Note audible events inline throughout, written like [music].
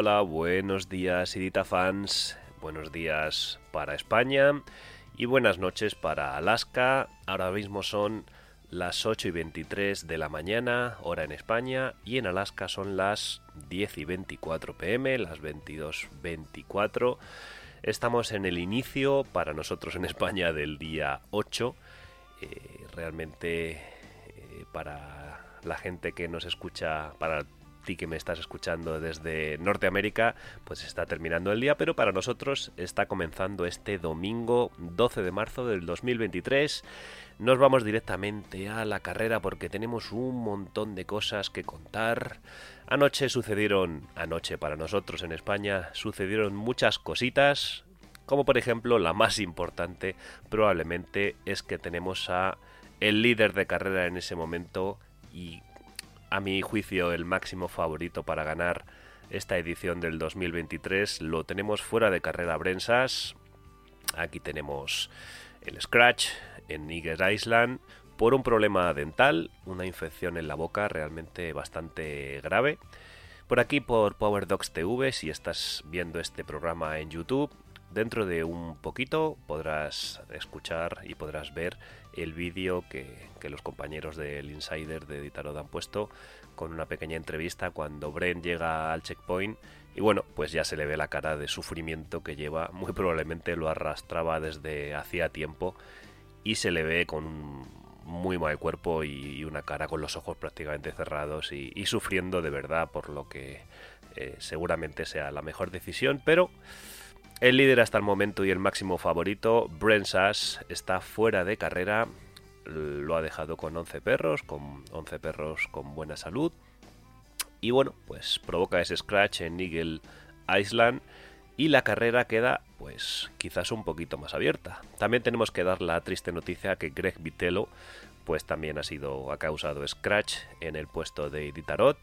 Hola, buenos días, Idita fans. Buenos días para España y buenas noches para Alaska. Ahora mismo son las 8 y 23 de la mañana, hora en España, y en Alaska son las 10 y 24 pm, las 22.24. Estamos en el inicio, para nosotros en España, del día 8. Eh, realmente eh, para la gente que nos escucha, para que me estás escuchando desde Norteamérica, pues está terminando el día, pero para nosotros está comenzando este domingo 12 de marzo del 2023. Nos vamos directamente a la carrera porque tenemos un montón de cosas que contar. Anoche sucedieron, anoche para nosotros en España, sucedieron muchas cositas, como por ejemplo la más importante probablemente es que tenemos a el líder de carrera en ese momento y a mi juicio el máximo favorito para ganar esta edición del 2023 lo tenemos fuera de carrera Brensas. Aquí tenemos el Scratch en Niger Island por un problema dental, una infección en la boca realmente bastante grave. Por aquí por Power Dogs TV, si estás viendo este programa en YouTube, dentro de un poquito podrás escuchar y podrás ver el vídeo que, los compañeros del Insider de Editarod han puesto con una pequeña entrevista cuando Bren llega al checkpoint y bueno, pues ya se le ve la cara de sufrimiento que lleva, muy probablemente lo arrastraba desde hacía tiempo y se le ve con un muy mal cuerpo y una cara con los ojos prácticamente cerrados y, y sufriendo de verdad por lo que eh, seguramente sea la mejor decisión, pero el líder hasta el momento y el máximo favorito, Bren Sass, está fuera de carrera. Lo ha dejado con 11 perros, con 11 perros con buena salud. Y bueno, pues provoca ese scratch en Eagle Island y la carrera queda pues quizás un poquito más abierta. También tenemos que dar la triste noticia que Greg Vitello pues también ha sido ha causado scratch en el puesto de Ditarot,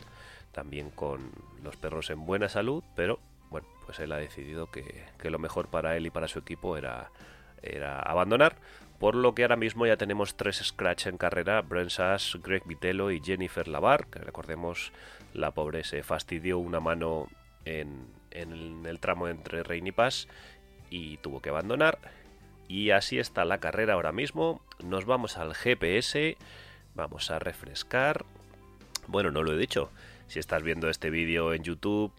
también con los perros en buena salud, pero bueno, pues él ha decidido que, que, lo mejor para él y para su equipo era, era abandonar. Por lo que ahora mismo ya tenemos tres scratch en carrera, Brent Sass, Greg Vitello y Jennifer Lavar, que recordemos la pobre se fastidió una mano en, en el tramo entre Rein y Paz y tuvo que abandonar. Y así está la carrera ahora mismo. Nos vamos al GPS, vamos a refrescar. Bueno, no lo he dicho. Si estás viendo este vídeo en YouTube,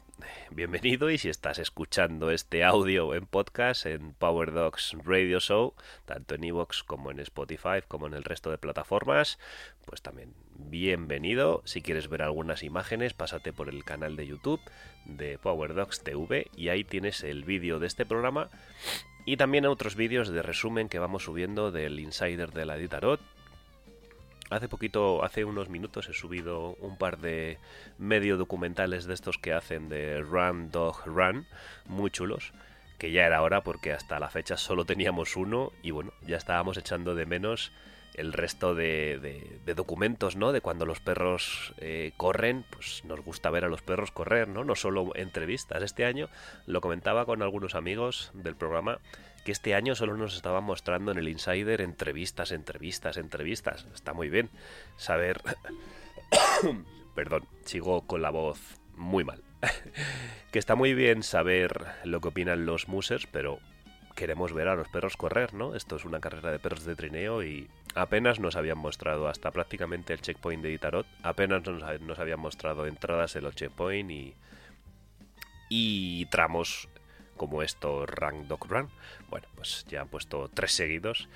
bienvenido y si estás escuchando este audio en podcast en Power Dogs Radio Show, tanto en Evox como en Spotify como en el resto de plataformas, pues también bienvenido. Si quieres ver algunas imágenes, pásate por el canal de YouTube de Power Dogs TV y ahí tienes el vídeo de este programa y también otros vídeos de resumen que vamos subiendo del Insider de la Editarot Hace poquito, hace unos minutos he subido un par de medio documentales de estos que hacen de Run Dog Run, muy chulos, que ya era hora porque hasta la fecha solo teníamos uno y bueno, ya estábamos echando de menos el resto de, documentos, ¿no? De cuando los perros eh, corren, pues nos gusta ver a los perros correr, ¿no? No solo entrevistas. Este año lo comentaba con algunos amigos del programa que este año solo nos estaban mostrando en el Insider entrevistas, entrevistas, entrevistas. Está muy bien saber [coughs] perdón, sigo con la voz muy mal. [laughs] que está muy bien saber lo que opinan los musers, pero queremos ver a los perros correr, ¿no? Esto es una carrera de perros de trineo y apenas nos habían mostrado hasta prácticamente el checkpoint de Itarot, apenas nos, habían mostrado entradas en los checkpoint y, y tramos como esto Rank Dog Run. Bueno, pues ya han puesto tres seguidos.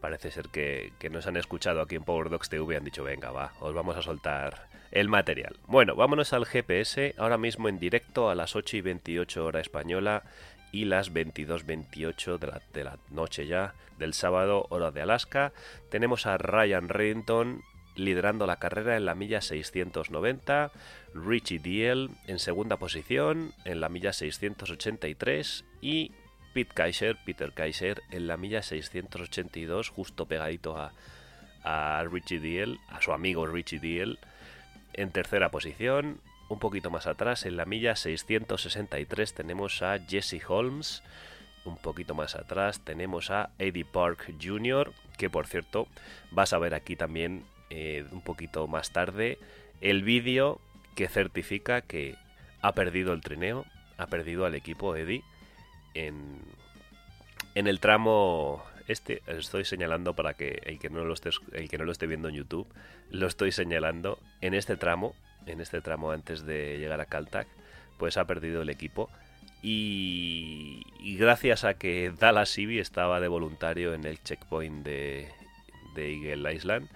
Parece ser que, nos han escuchado aquí en Power Dogs TV han dicho, venga, va, os vamos a soltar el material. Bueno, vámonos al GPS, ahora mismo en directo a las 8 y 28 hora española y las 22.28 de la, de la noche ya del sábado, hora de Alaska. Tenemos a Ryan Reddington liderando la carrera en la milla 690, Richie Diel en segunda posición en la milla 683 y Pete Kaiser, Peter Kaiser en la milla 682, justo pegadito a, a Richie Diel, a su amigo Richie Diel, en tercera posición. Un poquito más atrás, en la milla 663, tenemos a Jesse Holmes. Un poquito más atrás tenemos a Eddie Park Jr., que por cierto vas a ver aquí también eh, un poquito más tarde el vídeo que certifica que ha perdido el trineo, ha perdido al equipo Eddie en, en el tramo este estoy señalando para que el que no lo esté el que no lo esté viendo en YouTube lo estoy señalando en este tramo en este tramo antes de llegar a Caltac pues ha perdido el equipo y, gracias a que Dallas Ibi estaba de voluntario en el checkpoint de, de Eagle Island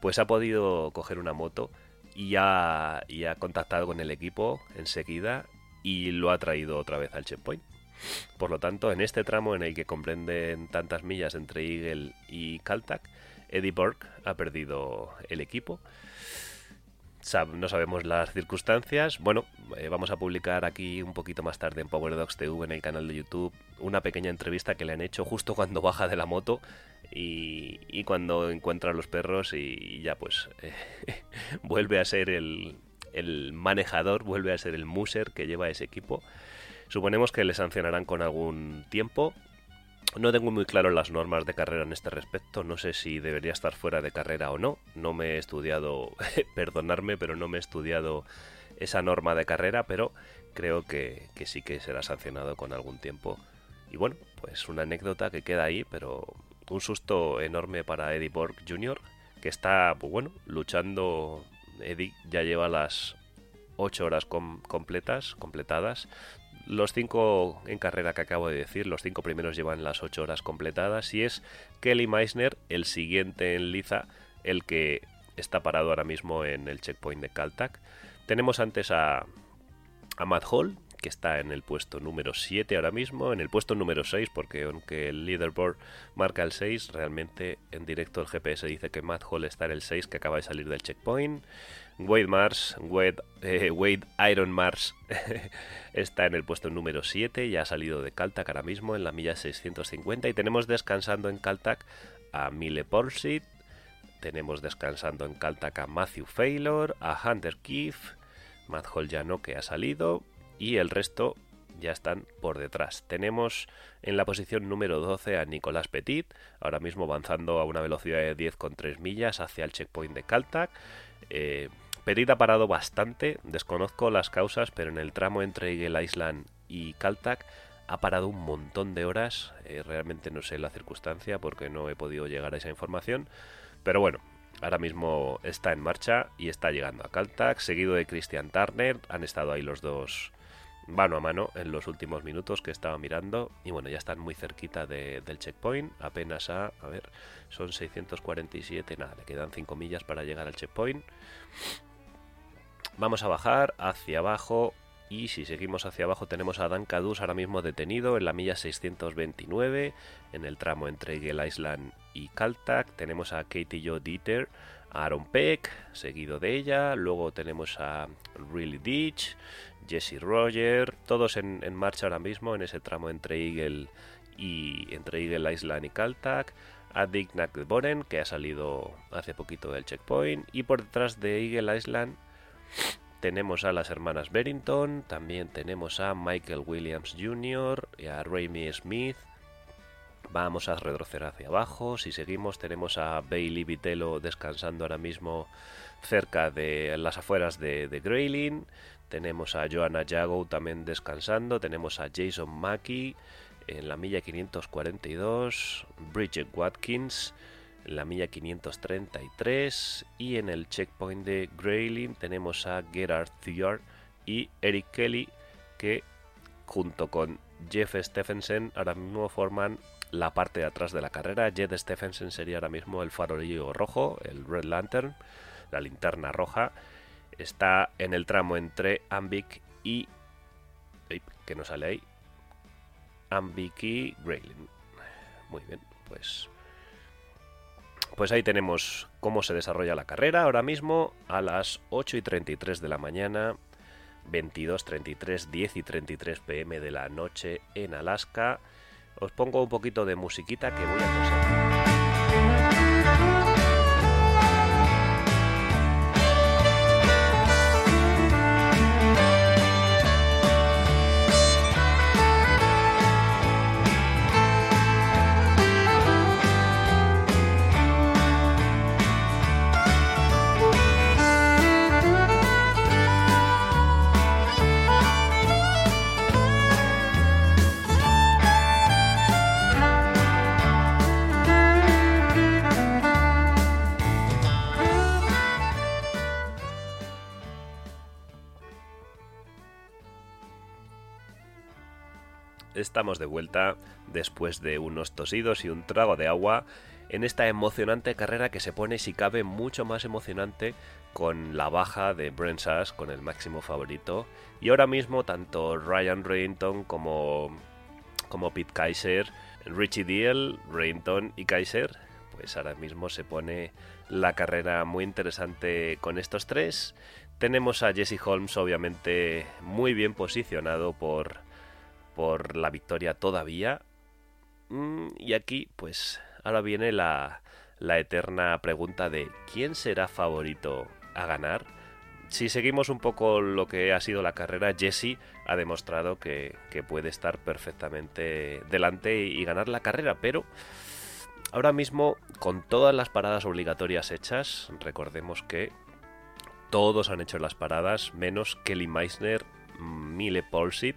pues ha podido coger una moto y ha, ha contactado con el equipo enseguida y lo ha traído otra vez al checkpoint. Por lo tanto, en este tramo en el que comprenden tantas millas entre Eagle y Caltac, Eddie Burke ha perdido el equipo. No sabemos las circunstancias. Bueno, eh, vamos a publicar aquí un poquito más tarde en Power Dogs TV en el canal de YouTube una pequeña entrevista que le han hecho justo cuando [laughs] baja de la moto y, cuando encuentra a los perros y, ya pues eh, [laughs] vuelve a ser el, manejador, vuelve a ser el muser que lleva ese equipo. Suponemos que le sancionarán con algún tiempo. No tengo muy claro las normas de carrera en este respecto. No sé si debería estar fuera de carrera o no. No me he estudiado, [laughs] perdonarme, pero no me he estudiado esa norma de carrera, pero creo que, sí que será sancionado con algún tiempo. Y bueno, pues una anécdota que queda ahí, pero un susto enorme para Eddie Borg Jr., que está, pues bueno, luchando. Eddie ya lleva las 8 horas completas, completadas. Los 5 en carrera que acabo de decir, los 5 primeros llevan las 8 horas completadas. Y es Kelly Meissner, el siguiente en liza, el que está parado ahora mismo en el checkpoint de Caltac. Tenemos antes a, a Matt Hall, que está en el puesto número 7 ahora mismo, en el puesto número 6, porque aunque el leaderboard marca el 6, realmente en directo el GPS dice que Matt Hall está en el 6, que acaba de salir del checkpoint. Wade Mars, Wade, eh, Wade Iron Mars [laughs] está en el puesto número 7, ya ha salido de Caltac ahora mismo en la milla 650 y tenemos descansando en Caltac a Mille Porsit, tenemos descansando en Caltac a Matthew Faylor, a Hunter Keefe, Matt Hall ya no que ha salido, y el resto ya están por detrás. Tenemos en la posición número 12 a Nicolás Petit, ahora mismo avanzando a una velocidad de 10,3 millas hacia el checkpoint de Caltac. Eh, Petit ha parado bastante, desconozco las causas, pero en el tramo entre Eagle Island y Caltac ha parado un montón de horas. Eh, realmente no sé la circunstancia porque no he podido llegar a esa información. Pero bueno, ahora mismo está en marcha y está llegando a Caltac, seguido de Christian Turner. Han estado ahí los dos mano a mano en los últimos minutos que estaba mirando y bueno, ya están muy cerquita del checkpoint, apenas a, a ver, son 647, nada, le quedan 5 millas para llegar al checkpoint. Vamos a bajar hacia abajo y si seguimos hacia abajo tenemos a Dan Cadus ahora mismo detenido en la milla 629 en el tramo entre Eagle Island y Caltac. Tenemos a Katie Joe Dieter, a Aaron Peck, seguido de ella. Luego tenemos a Really Ditch, Jesse Roger, todos en, marcha ahora mismo en ese tramo entre Eagle y entre Eagle Island y Caltac. A Dick Boren, que ha salido hace poquito del checkpoint. Y por detrás de Eagle Island tenemos a las hermanas Berrington, también tenemos a Michael Williams Jr. y a Raimi Smith. Vamos a retroceder hacia abajo. Si seguimos, tenemos a Bailey Vitello descansando ahora mismo cerca de las afueras de, Grayling. Tenemos a Joanna Jago también descansando. Tenemos a Jason Mackey en la milla 542. Bridget Watkins en la milla 533. Y en el checkpoint de Grayling tenemos a Gerard Thiard y Eric Kelly que junto con Jeff Stephenson ahora mismo forman la parte de atrás de la carrera. Jeff Stephenson sería ahora mismo el farolillo rojo, el Red Lantern, la linterna roja está en el tramo entre Ambic y... que no sale ahí. Ambic y Grayling. Muy bien, pues... Pues ahí tenemos cómo se desarrolla la carrera ahora mismo a las 8 y 33 de la mañana, 22, 33, 10 y 33 pm de la noche en Alaska. Os pongo un poquito de musiquita que voy a estamos de vuelta después de unos tosidos y un trago de agua en esta emocionante carrera que se pone si cabe mucho más emocionante con la baja de Brent Sass con el máximo favorito y ahora mismo tanto Ryan Reynton como como Pete Kaiser, Richie Deal, Reynton y Kaiser, pues ahora mismo se pone la carrera muy interesante con estos tres. Tenemos a Jesse Holmes obviamente muy bien posicionado por por la victoria todavía. Mm, y aquí, pues, ahora viene la, la eterna pregunta de ¿quién será favorito a ganar? Si seguimos un poco lo que ha sido la carrera, Jesse ha demostrado que, puede estar perfectamente delante y, ganar la carrera, pero ahora mismo, con todas las paradas obligatorias hechas, recordemos que todos han hecho las paradas, menos Kelly Meissner, Mile Polsit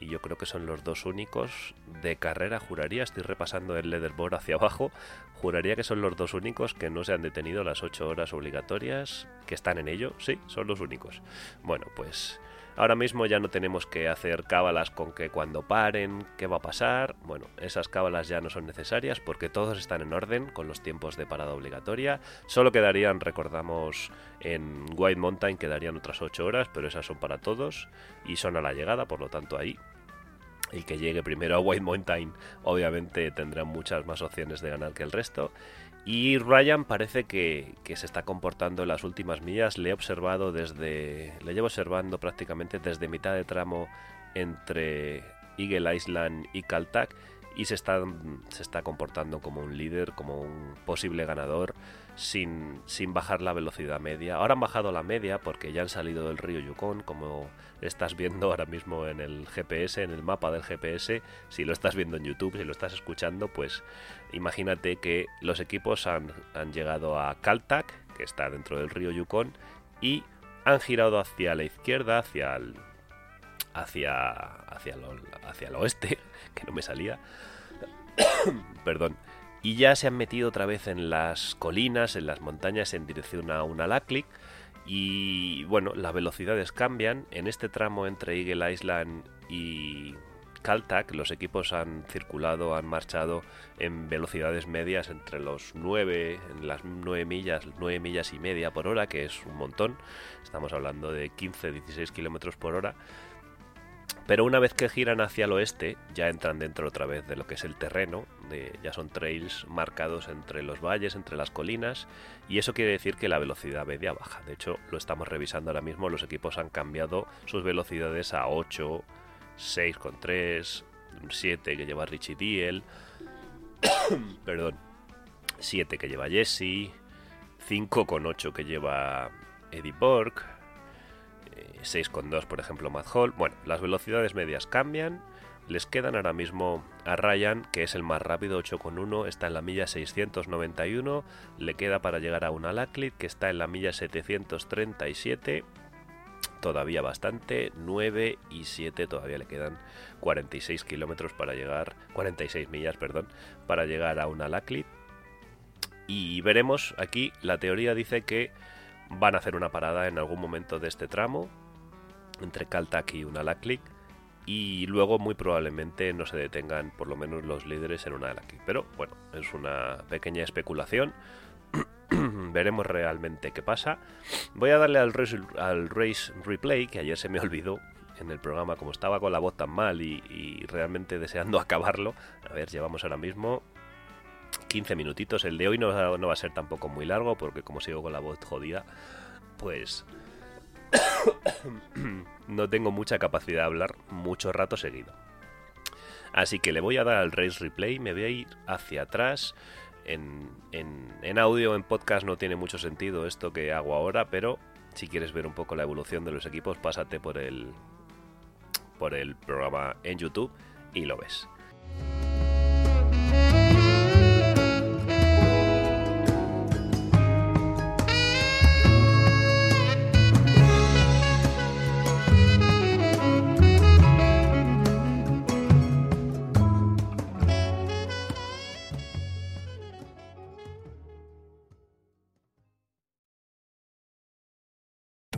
y yo creo que son los dos únicos de carrera, juraría, estoy repasando el leaderboard hacia abajo, juraría que son los dos únicos que no se han detenido las 8 horas obligatorias, que están en ello, sí, son los únicos. Bueno, pues ahora mismo ya no tenemos que hacer cábalas con que cuando paren, qué va a pasar, bueno, esas cábalas ya no son necesarias porque todos están en orden con los tiempos de parada obligatoria, solo quedarían, recordamos, en White Mountain quedarían otras 8 horas, pero esas son para todos y son a la llegada, por lo tanto ahí el que llegue primero a White Mountain obviamente tendrá muchas más opciones de ganar que el resto. Y Ryan parece que, se está comportando en las últimas millas. Le he observado desde. Le llevo observando prácticamente desde mitad de tramo entre Eagle Island y Caltac. Y se está, se está comportando como un líder, como un posible ganador sin, sin bajar la velocidad media. Ahora han bajado la media porque ya han salido del río Yukon, como estás viendo ahora mismo en el GPS, en el mapa del GPS. Si lo estás viendo en YouTube, si lo estás escuchando, pues imagínate que los equipos han, han llegado a Caltac, que está dentro del río Yukon, y han girado hacia la izquierda, hacia el, hacia, hacia, hacia el oeste, [laughs] que no me salía. [coughs] Perdón y ya se han metido otra vez en las colinas, en las montañas en dirección a Unalaklik y bueno, las velocidades cambian. En este tramo entre Eagle Island y Caltac los equipos han circulado, han marchado en velocidades medias entre los 9, en las 9 millas, 9 millas y media por hora, que es un montón. Estamos hablando de 15-16 kilómetros por hora. Pero una vez que giran hacia el oeste, ya entran dentro otra vez de lo que es el terreno, ya son trails marcados entre los valles, entre las colinas, y eso quiere decir que la velocidad media baja. De hecho, lo estamos revisando ahora mismo, los equipos han cambiado sus velocidades a 8, 6,3, 7 que lleva Richie Diel, [coughs] perdón, 7 que lleva Jesse, 5,8 que lleva Eddie Borg, 6,2 por ejemplo Matt Hall. Bueno, las velocidades medias cambian les quedan ahora mismo a Ryan, que es el más rápido, 8,1, está en la milla 691, le queda para llegar a una Laclit, que está en la milla 737, todavía bastante, 9 y 7, todavía le quedan 46 kilómetros para llegar, 46 millas, perdón, para llegar a una Laclit. Y veremos aquí, la teoría dice que van a hacer una parada en algún momento de este tramo, entre Caltac y una Laclit y luego muy probablemente no se detengan por lo menos los líderes en una de las Pero bueno, es una pequeña especulación. [clears throat] Veremos realmente qué pasa. Voy a darle al race, al race replay, que ayer se me olvidó en el programa, como estaba con la voz tan mal y, realmente deseando [laughs] acabarlo. A ver, llevamos ahora mismo 15 minutitos. El de hoy no, va a ser tampoco muy largo, porque como sigo con la voz jodida, pues [coughs] no tengo mucha capacidad de hablar mucho rato seguido. Así que le voy a dar al race replay, me voy a ir hacia atrás. En, en, audio, en podcast no tiene mucho sentido esto que hago ahora, pero si quieres ver un poco la evolución de los equipos, pásate por el, por el programa en YouTube y lo ves.